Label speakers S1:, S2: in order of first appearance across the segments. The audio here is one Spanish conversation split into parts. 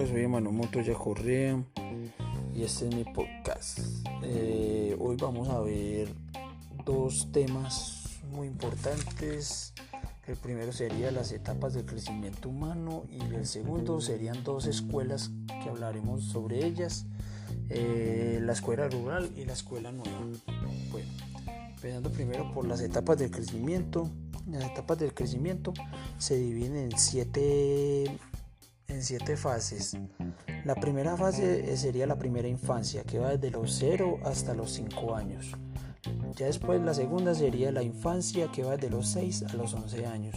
S1: Montoya Correa y este es mi podcast. Eh, hoy vamos a ver dos temas muy importantes. El primero sería las etapas del crecimiento humano y el segundo serían dos escuelas que hablaremos sobre ellas. Eh, la escuela rural y la escuela nueva. Bueno, empezando primero por las etapas del crecimiento. Las etapas del crecimiento se dividen en siete, en siete fases. La primera fase sería la primera infancia, que va desde los 0 hasta los 5 años. Ya después la segunda sería la infancia, que va desde los 6 a los 11 años.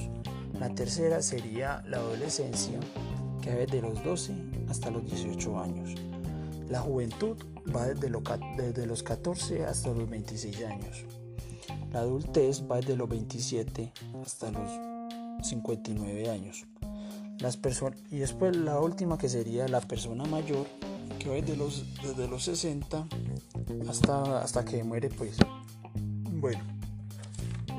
S1: La tercera sería la adolescencia, que va desde los 12 hasta los 18 años. La juventud va desde, desde los 14 hasta los 26 años. La adultez va desde los 27 hasta los 59 años. Las y después la última que sería la persona mayor, que va desde los, desde los 60 hasta, hasta que muere pues. Bueno,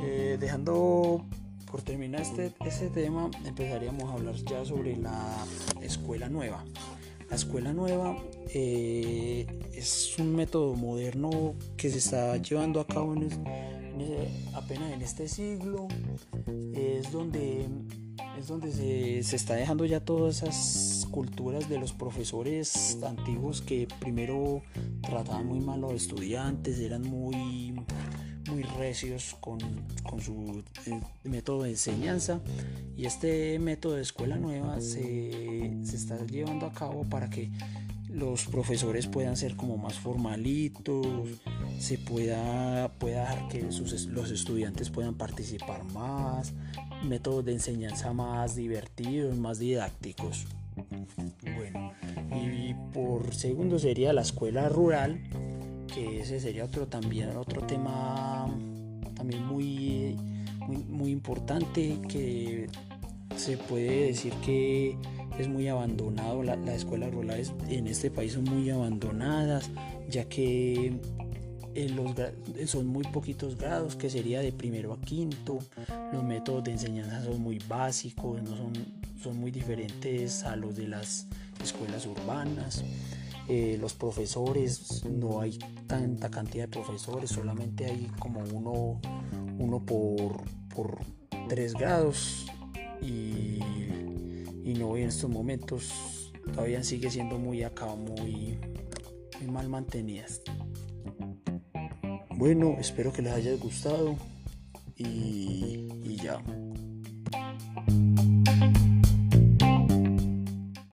S1: eh, dejando por terminar este, este tema, empezaríamos a hablar ya sobre la escuela nueva. La escuela nueva eh, es un método moderno que se está llevando a cabo en, apenas en este siglo. Es donde, es donde se, se, está dejando ya todas esas culturas de los profesores antiguos que primero trataban muy mal a los estudiantes, eran muy muy recios con, con su eh, método de enseñanza. Y este método de escuela nueva se, se está llevando a cabo para que los profesores puedan ser como más formalitos, se pueda, pueda dejar que los estudiantes puedan participar más, métodos de enseñanza más divertidos, más didácticos. Bueno, y por segundo sería la escuela rural, que ese sería otro también, otro tema también muy, muy, muy importante que se puede decir que es muy abandonado, las escuelas rurales en este país son muy abandonadas, ya que los, son muy poquitos grados, que sería de primero a quinto, los métodos de enseñanza son muy básicos, no son, son muy diferentes a los de las escuelas urbanas. Eh, los profesores, no hay tanta cantidad de profesores, solamente hay como uno, uno por, por tres grados y y no en estos momentos todavía sigue siendo muy acá, muy, mal mantenidas. Bueno, espero que les haya gustado y, y ya.